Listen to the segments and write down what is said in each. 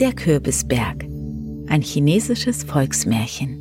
Der Kürbisberg. Ein chinesisches Volksmärchen.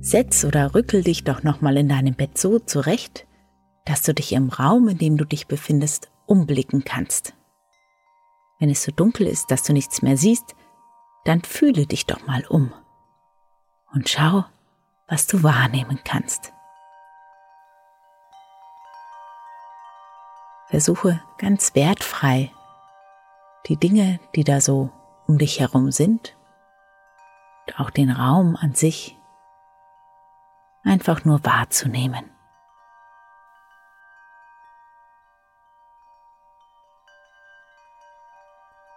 Setz oder rückel dich doch nochmal in deinem Bett so zurecht, dass du dich im Raum, in dem du dich befindest, umblicken kannst. Wenn es so dunkel ist, dass du nichts mehr siehst, dann fühle dich doch mal um und schau, was du wahrnehmen kannst. Versuche ganz wertfrei die Dinge, die da so um dich herum sind, auch den Raum an sich einfach nur wahrzunehmen.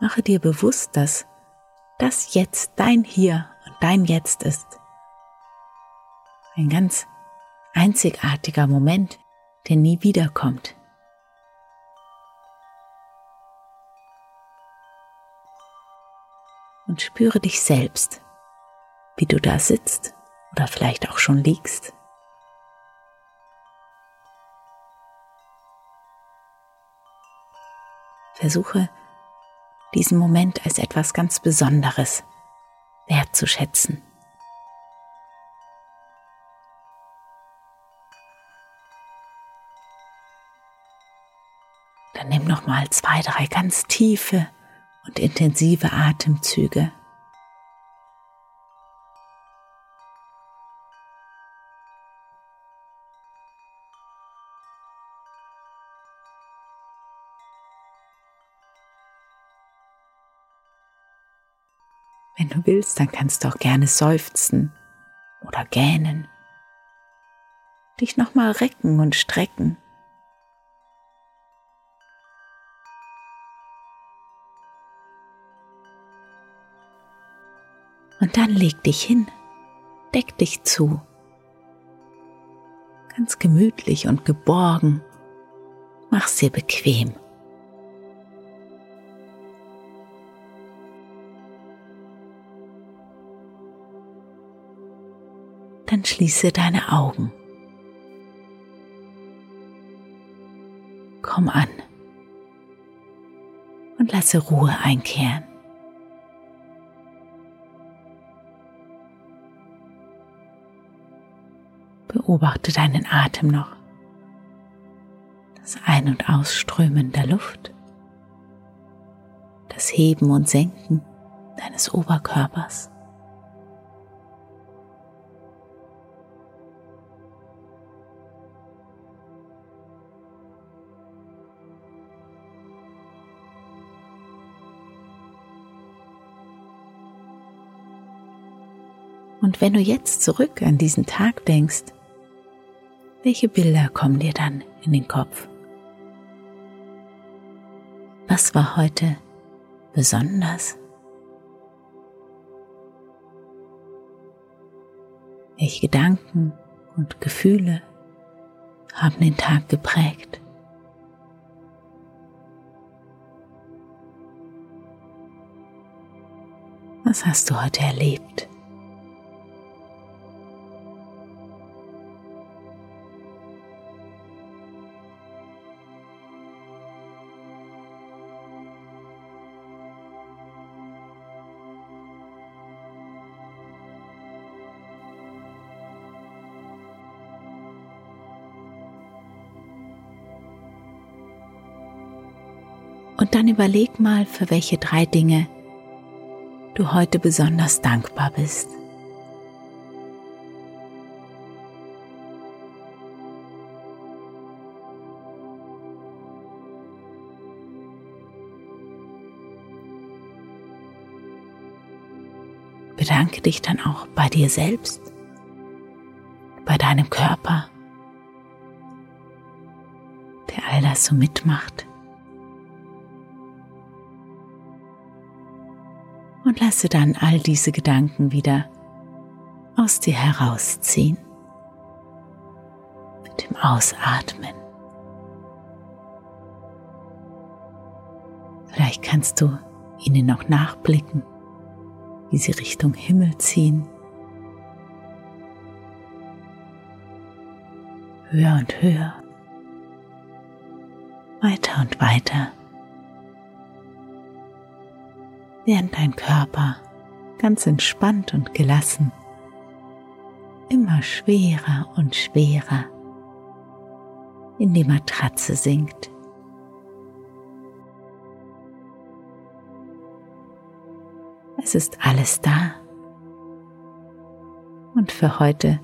Mache dir bewusst, dass das jetzt dein Hier und dein Jetzt ist. Ein ganz einzigartiger Moment, der nie wiederkommt. Und spüre dich selbst, wie du da sitzt oder vielleicht auch schon liegst. Versuche diesen Moment als etwas ganz Besonderes wertzuschätzen. Dann nimm noch mal zwei, drei ganz tiefe und intensive Atemzüge. Wenn du willst, dann kannst du auch gerne seufzen oder gähnen. Dich nochmal recken und strecken. Dann leg dich hin, deck dich zu. Ganz gemütlich und geborgen. Mach's dir bequem. Dann schließe deine Augen. Komm an und lasse Ruhe einkehren. Beobachte deinen Atem noch, das Ein- und Ausströmen der Luft, das Heben und Senken deines Oberkörpers. Und wenn du jetzt zurück an diesen Tag denkst, welche Bilder kommen dir dann in den Kopf? Was war heute besonders? Welche Gedanken und Gefühle haben den Tag geprägt? Was hast du heute erlebt? Und dann überleg mal, für welche drei Dinge du heute besonders dankbar bist. Bedanke dich dann auch bei dir selbst, bei deinem Körper, der all das so mitmacht. Und lasse dann all diese Gedanken wieder aus dir herausziehen mit dem Ausatmen. Vielleicht kannst du ihnen noch nachblicken wie sie Richtung Himmel ziehen. Höher und höher, weiter und weiter, während dein Körper ganz entspannt und gelassen immer schwerer und schwerer in die Matratze sinkt. Es ist alles da. Und für heute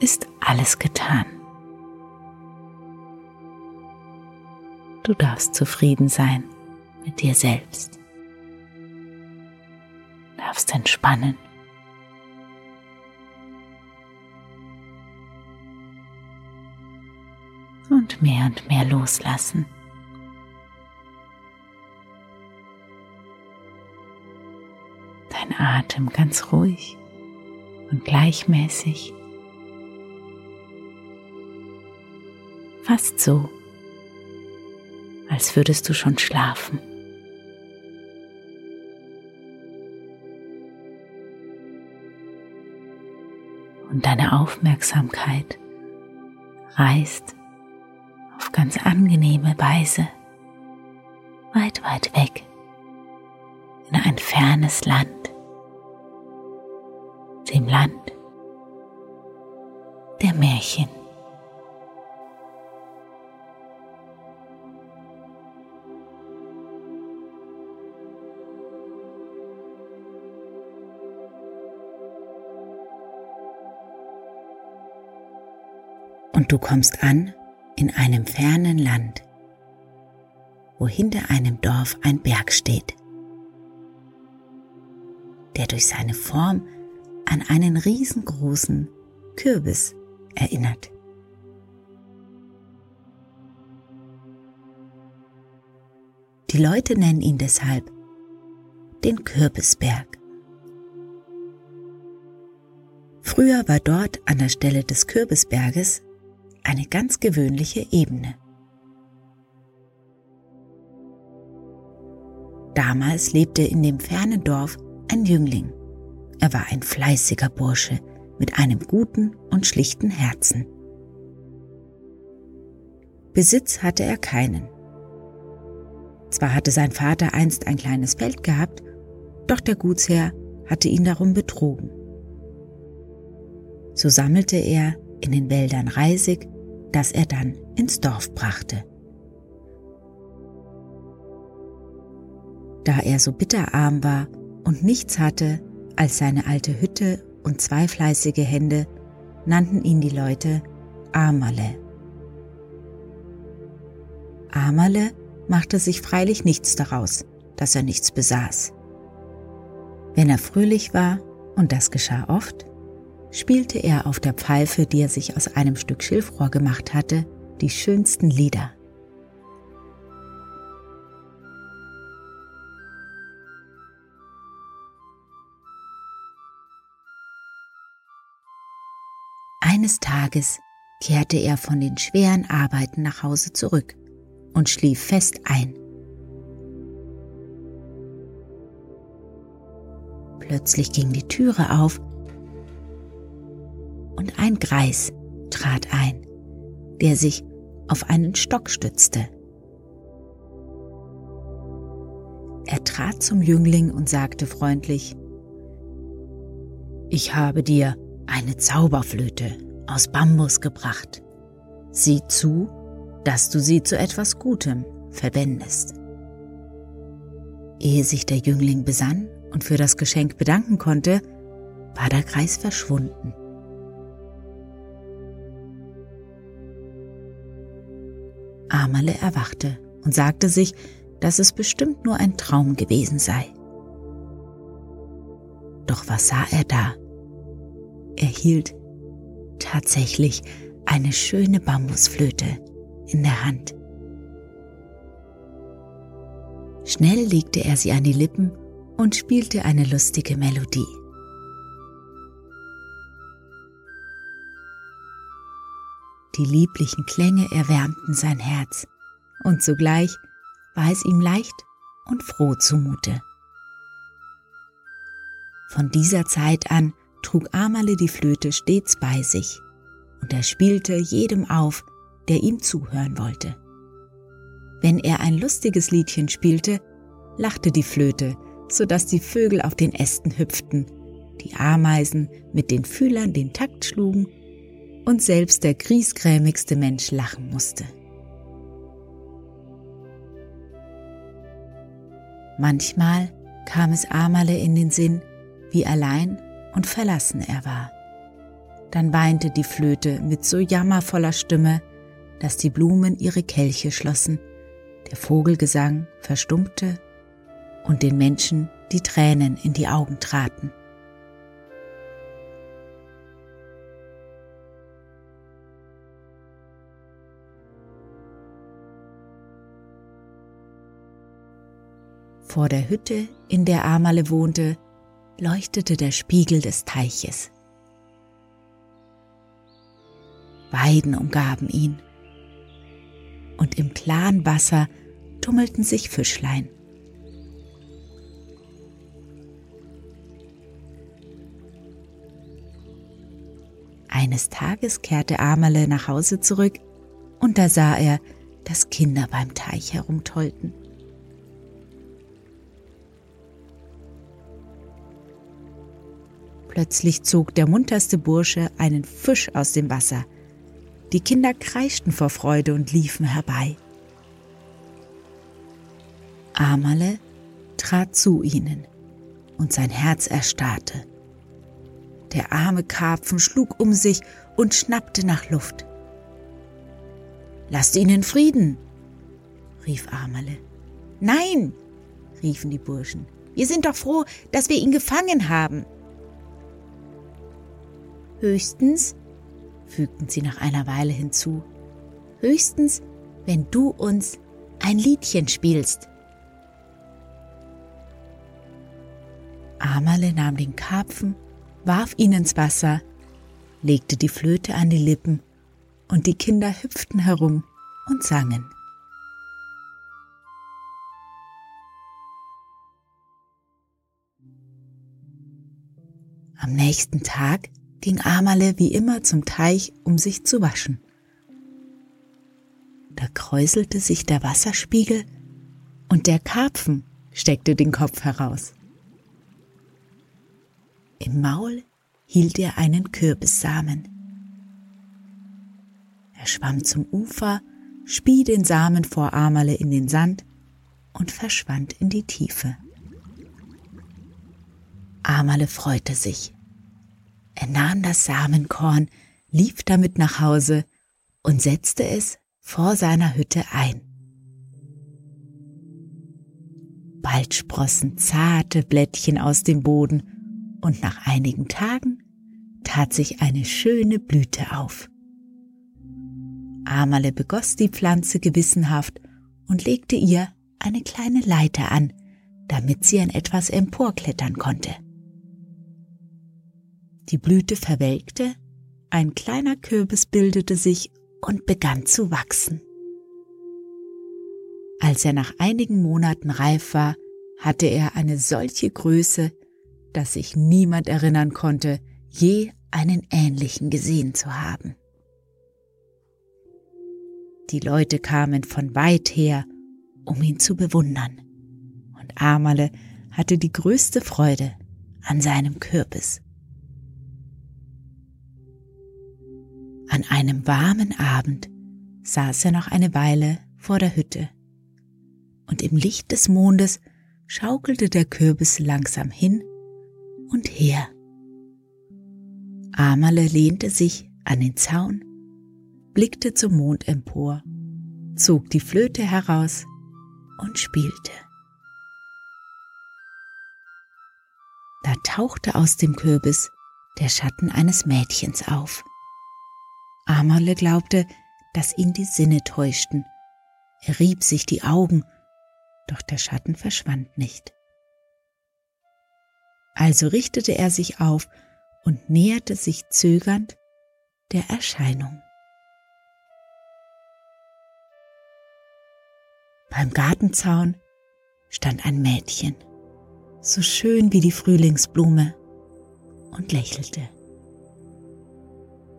ist alles getan. Du darfst zufrieden sein mit dir selbst. Darfst entspannen. Und mehr und mehr loslassen. dein Atem ganz ruhig und gleichmäßig. Fast so, als würdest du schon schlafen. Aufmerksamkeit reist auf ganz angenehme Weise weit, weit weg in ein fernes Land dem Land der Märchen. Und du kommst an in einem fernen Land, wo hinter einem Dorf ein Berg steht, der durch seine Form an einen riesengroßen Kürbis erinnert. Die Leute nennen ihn deshalb den Kürbisberg. Früher war dort an der Stelle des Kürbisberges eine ganz gewöhnliche Ebene. Damals lebte in dem fernen Dorf ein Jüngling. Er war ein fleißiger Bursche mit einem guten und schlichten Herzen. Besitz hatte er keinen. Zwar hatte sein Vater einst ein kleines Feld gehabt, doch der Gutsherr hatte ihn darum betrogen. So sammelte er in den Wäldern Reisig, das er dann ins Dorf brachte. Da er so bitterarm war und nichts hatte, als seine alte Hütte und zwei fleißige Hände nannten ihn die Leute Amale. Amale machte sich freilich nichts daraus, dass er nichts besaß. Wenn er fröhlich war, und das geschah oft, spielte er auf der Pfeife, die er sich aus einem Stück Schilfrohr gemacht hatte, die schönsten Lieder. Eines Tages kehrte er von den schweren Arbeiten nach Hause zurück und schlief fest ein. Plötzlich ging die Türe auf und ein Greis trat ein, der sich auf einen Stock stützte. Er trat zum Jüngling und sagte freundlich, Ich habe dir eine Zauberflöte aus Bambus gebracht. Sieh zu, dass du sie zu etwas Gutem verwendest. Ehe sich der Jüngling besann und für das Geschenk bedanken konnte, war der Kreis verschwunden. Amale erwachte und sagte sich, dass es bestimmt nur ein Traum gewesen sei. Doch was sah er da? Er hielt tatsächlich eine schöne Bambusflöte in der Hand. Schnell legte er sie an die Lippen und spielte eine lustige Melodie. Die lieblichen Klänge erwärmten sein Herz, und zugleich war es ihm leicht und froh zumute. Von dieser Zeit an trug Amale die Flöte stets bei sich, und er spielte jedem auf, der ihm zuhören wollte. Wenn er ein lustiges Liedchen spielte, lachte die Flöte, so dass die Vögel auf den Ästen hüpften, die Ameisen mit den Fühlern den Takt schlugen und selbst der griesgrämigste Mensch lachen musste. Manchmal kam es Amale in den Sinn, wie allein und verlassen er war. Dann weinte die Flöte mit so jammervoller Stimme, dass die Blumen ihre Kelche schlossen, der Vogelgesang verstummte und den Menschen die Tränen in die Augen traten. Vor der Hütte, in der Amale wohnte, leuchtete der Spiegel des Teiches. Weiden umgaben ihn, und im klaren Wasser tummelten sich Fischlein. Eines Tages kehrte Amale nach Hause zurück und da sah er, dass Kinder beim Teich herumtollten. Plötzlich zog der munterste Bursche einen Fisch aus dem Wasser. Die Kinder kreischten vor Freude und liefen herbei. Amale trat zu ihnen und sein Herz erstarrte. Der arme Karpfen schlug um sich und schnappte nach Luft. Lasst ihn in Frieden, rief Amale. Nein, riefen die Burschen. Wir sind doch froh, dass wir ihn gefangen haben. Höchstens, fügten sie nach einer Weile hinzu, höchstens, wenn du uns ein Liedchen spielst. Amale nahm den Karpfen, warf ihn ins Wasser, legte die Flöte an die Lippen, und die Kinder hüpften herum und sangen. Am nächsten Tag ging Amale wie immer zum Teich, um sich zu waschen. Da kräuselte sich der Wasserspiegel und der Karpfen steckte den Kopf heraus. Im Maul hielt er einen Kürbissamen. Er schwamm zum Ufer, spie den Samen vor Amale in den Sand und verschwand in die Tiefe. Amale freute sich. Er nahm das Samenkorn, lief damit nach Hause und setzte es vor seiner Hütte ein. Bald sprossen zarte Blättchen aus dem Boden und nach einigen Tagen tat sich eine schöne Blüte auf. Amale begoss die Pflanze gewissenhaft und legte ihr eine kleine Leiter an, damit sie an etwas emporklettern konnte. Die Blüte verwelkte, ein kleiner Kürbis bildete sich und begann zu wachsen. Als er nach einigen Monaten reif war, hatte er eine solche Größe, dass sich niemand erinnern konnte, je einen ähnlichen gesehen zu haben. Die Leute kamen von weit her, um ihn zu bewundern, und Amale hatte die größte Freude an seinem Kürbis. An einem warmen Abend saß er noch eine Weile vor der Hütte, und im Licht des Mondes schaukelte der Kürbis langsam hin und her. Amerle lehnte sich an den Zaun, blickte zum Mond empor, zog die Flöte heraus und spielte. Da tauchte aus dem Kürbis der Schatten eines Mädchens auf. Amerle glaubte, dass ihn die Sinne täuschten. Er rieb sich die Augen, doch der Schatten verschwand nicht. Also richtete er sich auf und näherte sich zögernd der Erscheinung. Beim Gartenzaun stand ein Mädchen, so schön wie die Frühlingsblume, und lächelte.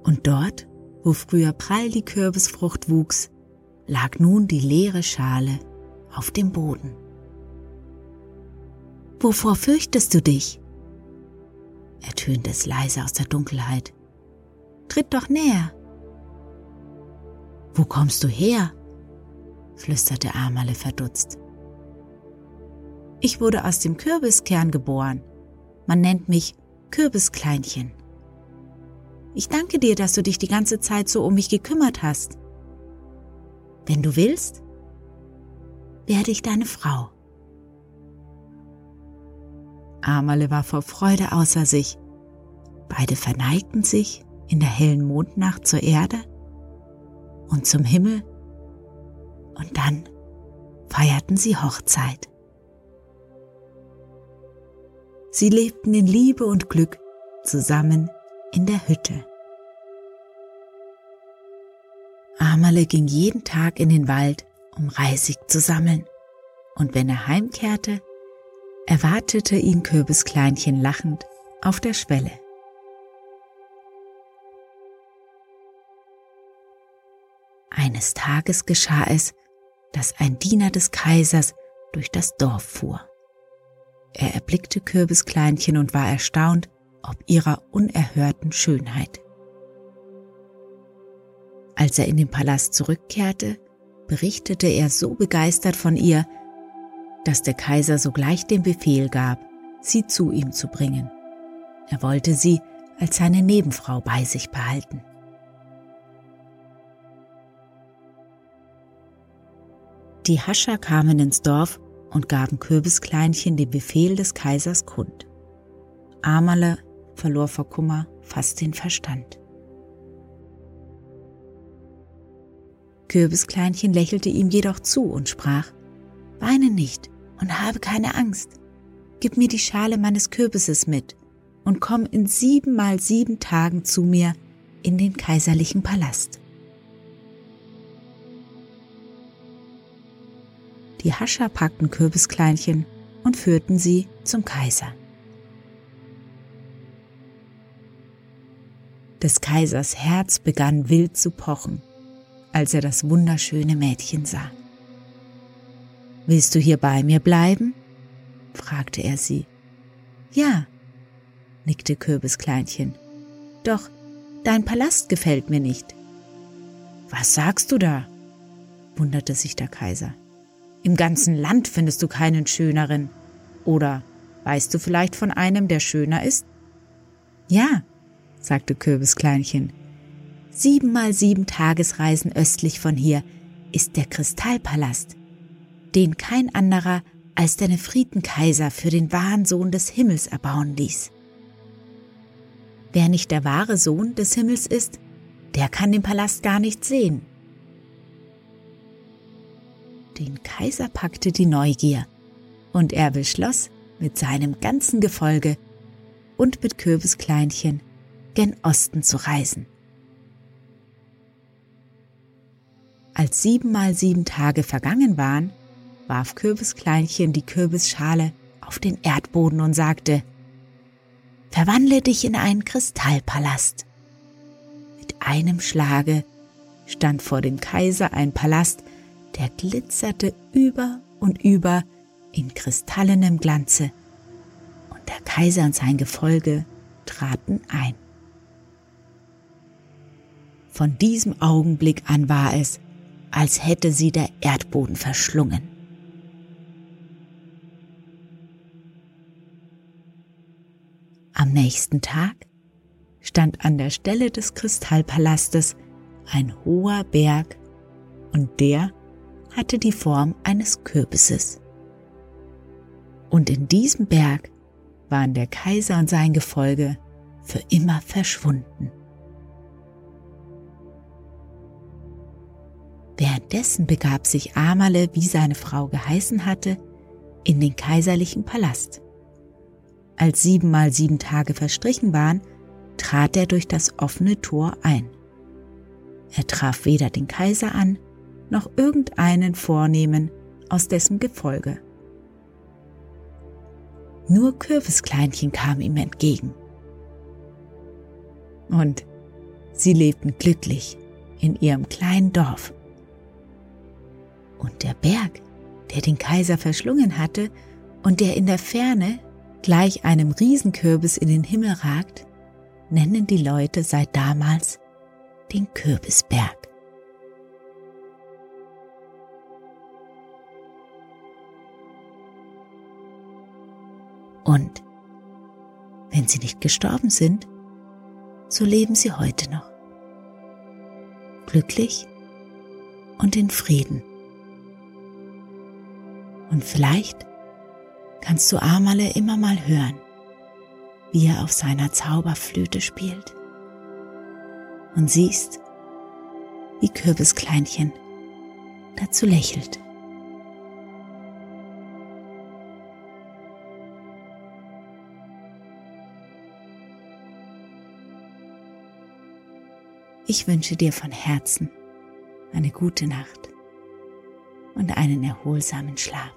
Und dort, wo früher prall die Kürbisfrucht wuchs, lag nun die leere Schale auf dem Boden. Wovor fürchtest du dich? ertönte es leise aus der Dunkelheit. Tritt doch näher. Wo kommst du her? flüsterte Amale verdutzt. Ich wurde aus dem Kürbiskern geboren. Man nennt mich Kürbiskleinchen. Ich danke dir, dass du dich die ganze Zeit so um mich gekümmert hast. Wenn du willst, werde ich deine Frau. Amale war vor Freude außer sich. Beide verneigten sich in der hellen Mondnacht zur Erde und zum Himmel und dann feierten sie Hochzeit. Sie lebten in Liebe und Glück zusammen in der Hütte. Amale ging jeden Tag in den Wald, um Reisig zu sammeln, und wenn er heimkehrte, erwartete ihn Kürbiskleinchen lachend auf der Schwelle. Eines Tages geschah es, dass ein Diener des Kaisers durch das Dorf fuhr. Er erblickte Kürbiskleinchen und war erstaunt ob ihrer unerhörten Schönheit. Als er in den Palast zurückkehrte, berichtete er so begeistert von ihr, dass der Kaiser sogleich den Befehl gab, sie zu ihm zu bringen. Er wollte sie als seine Nebenfrau bei sich behalten. Die Hascher kamen ins Dorf und gaben Kürbiskleinchen den Befehl des Kaisers kund. Amale verlor vor Kummer fast den Verstand. Kürbiskleinchen lächelte ihm jedoch zu und sprach, Weine nicht und habe keine Angst. Gib mir die Schale meines Kürbisses mit und komm in sieben mal sieben Tagen zu mir in den kaiserlichen Palast. Die Hascher packten Kürbiskleinchen und führten sie zum Kaiser. Des Kaisers Herz begann wild zu pochen, als er das wunderschöne Mädchen sah. Willst du hier bei mir bleiben? fragte er sie. Ja, nickte Kürbiskleinchen. Doch dein Palast gefällt mir nicht. Was sagst du da? wunderte sich der Kaiser. Im ganzen Land findest du keinen schöneren. Oder weißt du vielleicht von einem, der schöner ist? Ja, sagte Kürbiskleinchen. Siebenmal sieben Tagesreisen östlich von hier ist der Kristallpalast, den kein anderer als der Nefritenkaiser für den wahren Sohn des Himmels erbauen ließ. Wer nicht der wahre Sohn des Himmels ist, der kann den Palast gar nicht sehen. Den Kaiser packte die Neugier, und er beschloss, mit seinem ganzen Gefolge und mit Kürbiskleinchen gen Osten zu reisen. Als siebenmal sieben Tage vergangen waren, warf Kürbiskleinchen die Kürbisschale auf den Erdboden und sagte, Verwandle dich in einen Kristallpalast. Mit einem Schlage stand vor dem Kaiser ein Palast, der glitzerte über und über in kristallenem Glanze, und der Kaiser und sein Gefolge traten ein. Von diesem Augenblick an war es, als hätte sie der Erdboden verschlungen. Am nächsten Tag stand an der Stelle des Kristallpalastes ein hoher Berg und der hatte die Form eines Kürbisses. Und in diesem Berg waren der Kaiser und sein Gefolge für immer verschwunden. Währenddessen begab sich Amale, wie seine Frau geheißen hatte, in den kaiserlichen Palast. Als siebenmal sieben Tage verstrichen waren, trat er durch das offene Tor ein. Er traf weder den Kaiser an, noch irgendeinen Vornehmen aus dessen Gefolge. Nur Kürbiskleinchen kam ihm entgegen. Und sie lebten glücklich in ihrem kleinen Dorf. Und der Berg, der den Kaiser verschlungen hatte und der in der Ferne gleich einem Riesenkürbis in den Himmel ragt, nennen die Leute seit damals den Kürbisberg. Und wenn sie nicht gestorben sind, so leben sie heute noch. Glücklich und in Frieden. Und vielleicht kannst du Amale immer mal hören, wie er auf seiner Zauberflöte spielt. Und siehst, wie Kürbiskleinchen dazu lächelt. Ich wünsche dir von Herzen eine gute Nacht und einen erholsamen Schlaf.